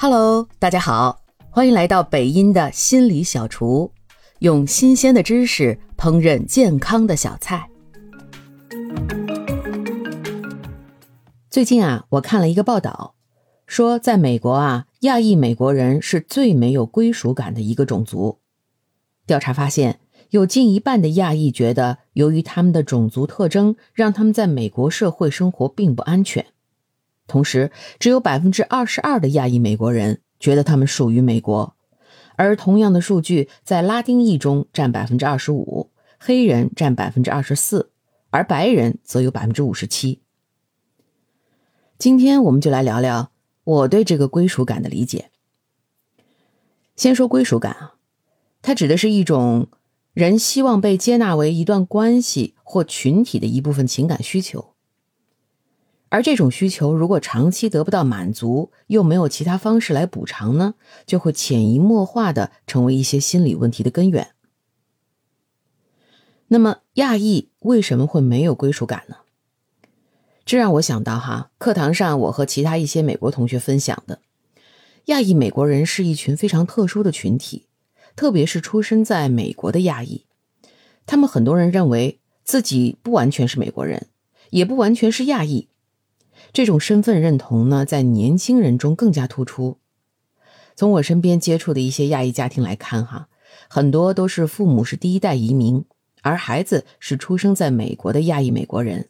Hello，大家好，欢迎来到北音的心理小厨，用新鲜的知识烹饪健康的小菜。最近啊，我看了一个报道，说在美国啊，亚裔美国人是最没有归属感的一个种族。调查发现，有近一半的亚裔觉得，由于他们的种族特征，让他们在美国社会生活并不安全。同时，只有百分之二十二的亚裔美国人觉得他们属于美国，而同样的数据在拉丁裔中占百分之二十五，黑人占百分之二十四，而白人则有百分之五十七。今天我们就来聊聊我对这个归属感的理解。先说归属感啊，它指的是一种人希望被接纳为一段关系或群体的一部分情感需求。而这种需求如果长期得不到满足，又没有其他方式来补偿呢，就会潜移默化的成为一些心理问题的根源。那么，亚裔为什么会没有归属感呢？这让我想到哈，课堂上我和其他一些美国同学分享的，亚裔美国人是一群非常特殊的群体，特别是出生在美国的亚裔，他们很多人认为自己不完全是美国人，也不完全是亚裔。这种身份认同呢，在年轻人中更加突出。从我身边接触的一些亚裔家庭来看，哈，很多都是父母是第一代移民，而孩子是出生在美国的亚裔美国人。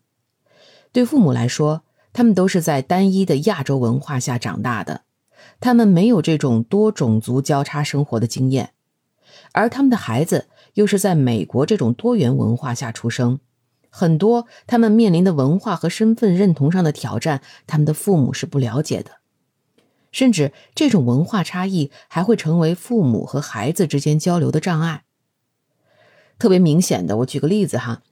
对父母来说，他们都是在单一的亚洲文化下长大的，他们没有这种多种族交叉生活的经验，而他们的孩子又是在美国这种多元文化下出生。很多他们面临的文化和身份认同上的挑战，他们的父母是不了解的，甚至这种文化差异还会成为父母和孩子之间交流的障碍。特别明显的，我举个例子哈，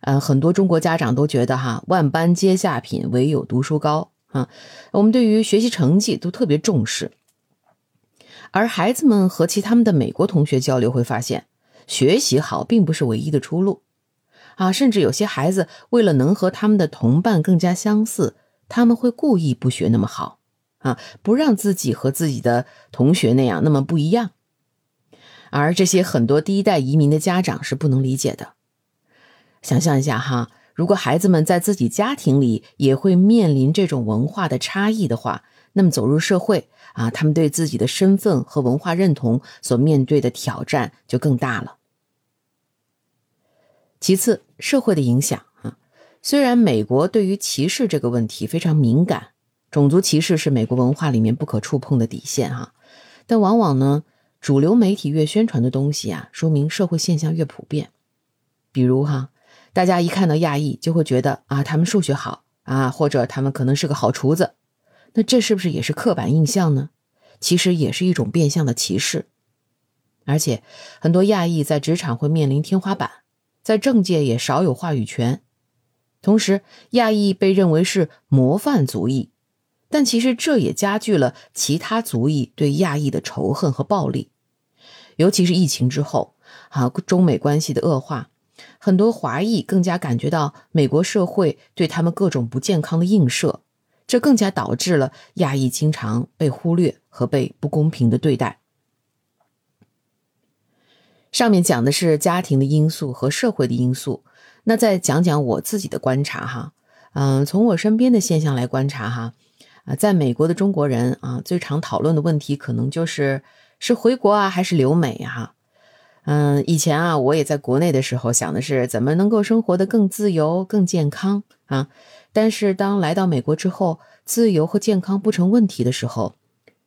呃，很多中国家长都觉得哈，万般皆下品，唯有读书高啊，我们对于学习成绩都特别重视，而孩子们和其他们的美国同学交流会发现，学习好并不是唯一的出路。啊，甚至有些孩子为了能和他们的同伴更加相似，他们会故意不学那么好，啊，不让自己和自己的同学那样那么不一样。而这些很多第一代移民的家长是不能理解的。想象一下哈，如果孩子们在自己家庭里也会面临这种文化的差异的话，那么走入社会啊，他们对自己的身份和文化认同所面对的挑战就更大了。其次，社会的影响啊，虽然美国对于歧视这个问题非常敏感，种族歧视是美国文化里面不可触碰的底线哈，但往往呢，主流媒体越宣传的东西啊，说明社会现象越普遍。比如哈，大家一看到亚裔就会觉得啊，他们数学好啊，或者他们可能是个好厨子，那这是不是也是刻板印象呢？其实也是一种变相的歧视，而且很多亚裔在职场会面临天花板。在政界也少有话语权，同时亚裔被认为是模范族裔，但其实这也加剧了其他族裔对亚裔的仇恨和暴力。尤其是疫情之后，啊，中美关系的恶化，很多华裔更加感觉到美国社会对他们各种不健康的映射，这更加导致了亚裔经常被忽略和被不公平的对待。上面讲的是家庭的因素和社会的因素，那再讲讲我自己的观察哈，嗯，从我身边的现象来观察哈，啊，在美国的中国人啊，最常讨论的问题可能就是是回国啊还是留美哈，嗯，以前啊我也在国内的时候想的是怎么能够生活的更自由、更健康啊，但是当来到美国之后，自由和健康不成问题的时候，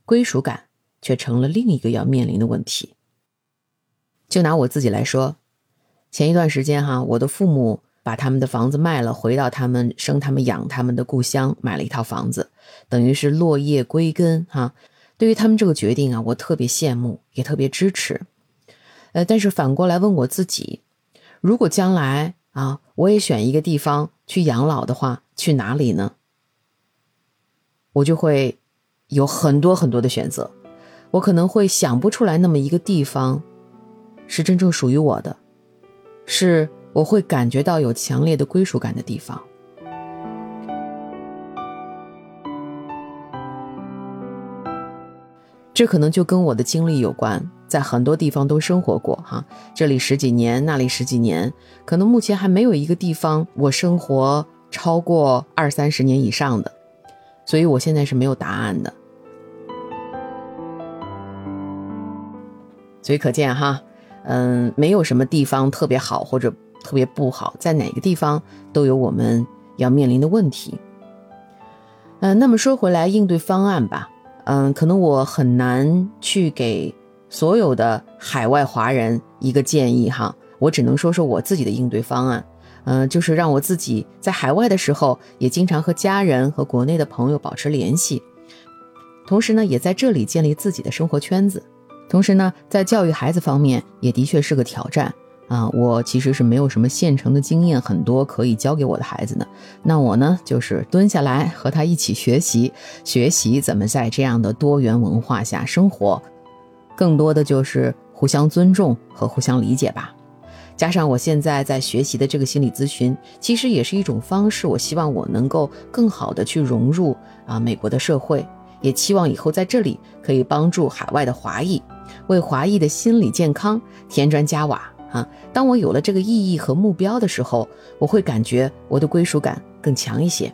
归属感却成了另一个要面临的问题。就拿我自己来说，前一段时间哈，我的父母把他们的房子卖了，回到他们生他们养他们的故乡，买了一套房子，等于是落叶归根哈。对于他们这个决定啊，我特别羡慕，也特别支持。呃，但是反过来问我自己，如果将来啊，我也选一个地方去养老的话，去哪里呢？我就会有很多很多的选择，我可能会想不出来那么一个地方。是真正属于我的，是我会感觉到有强烈的归属感的地方。这可能就跟我的经历有关，在很多地方都生活过哈，这里十几年，那里十几年，可能目前还没有一个地方我生活超过二三十年以上的，所以我现在是没有答案的。所以可见哈，嗯，没有什么地方特别好或者特别不好，在哪个地方都有我们要面临的问题。嗯，那么说回来，应对方案吧。嗯，可能我很难去给所有的海外华人一个建议哈，我只能说说我自己的应对方案。嗯，就是让我自己在海外的时候，也经常和家人和国内的朋友保持联系，同时呢，也在这里建立自己的生活圈子。同时呢，在教育孩子方面，也的确是个挑战。啊，我其实是没有什么现成的经验，很多可以教给我的孩子呢。那我呢，就是蹲下来和他一起学习，学习怎么在这样的多元文化下生活，更多的就是互相尊重和互相理解吧。加上我现在在学习的这个心理咨询，其实也是一种方式。我希望我能够更好的去融入啊美国的社会，也期望以后在这里可以帮助海外的华裔，为华裔的心理健康添砖加瓦。啊，当我有了这个意义和目标的时候，我会感觉我的归属感更强一些。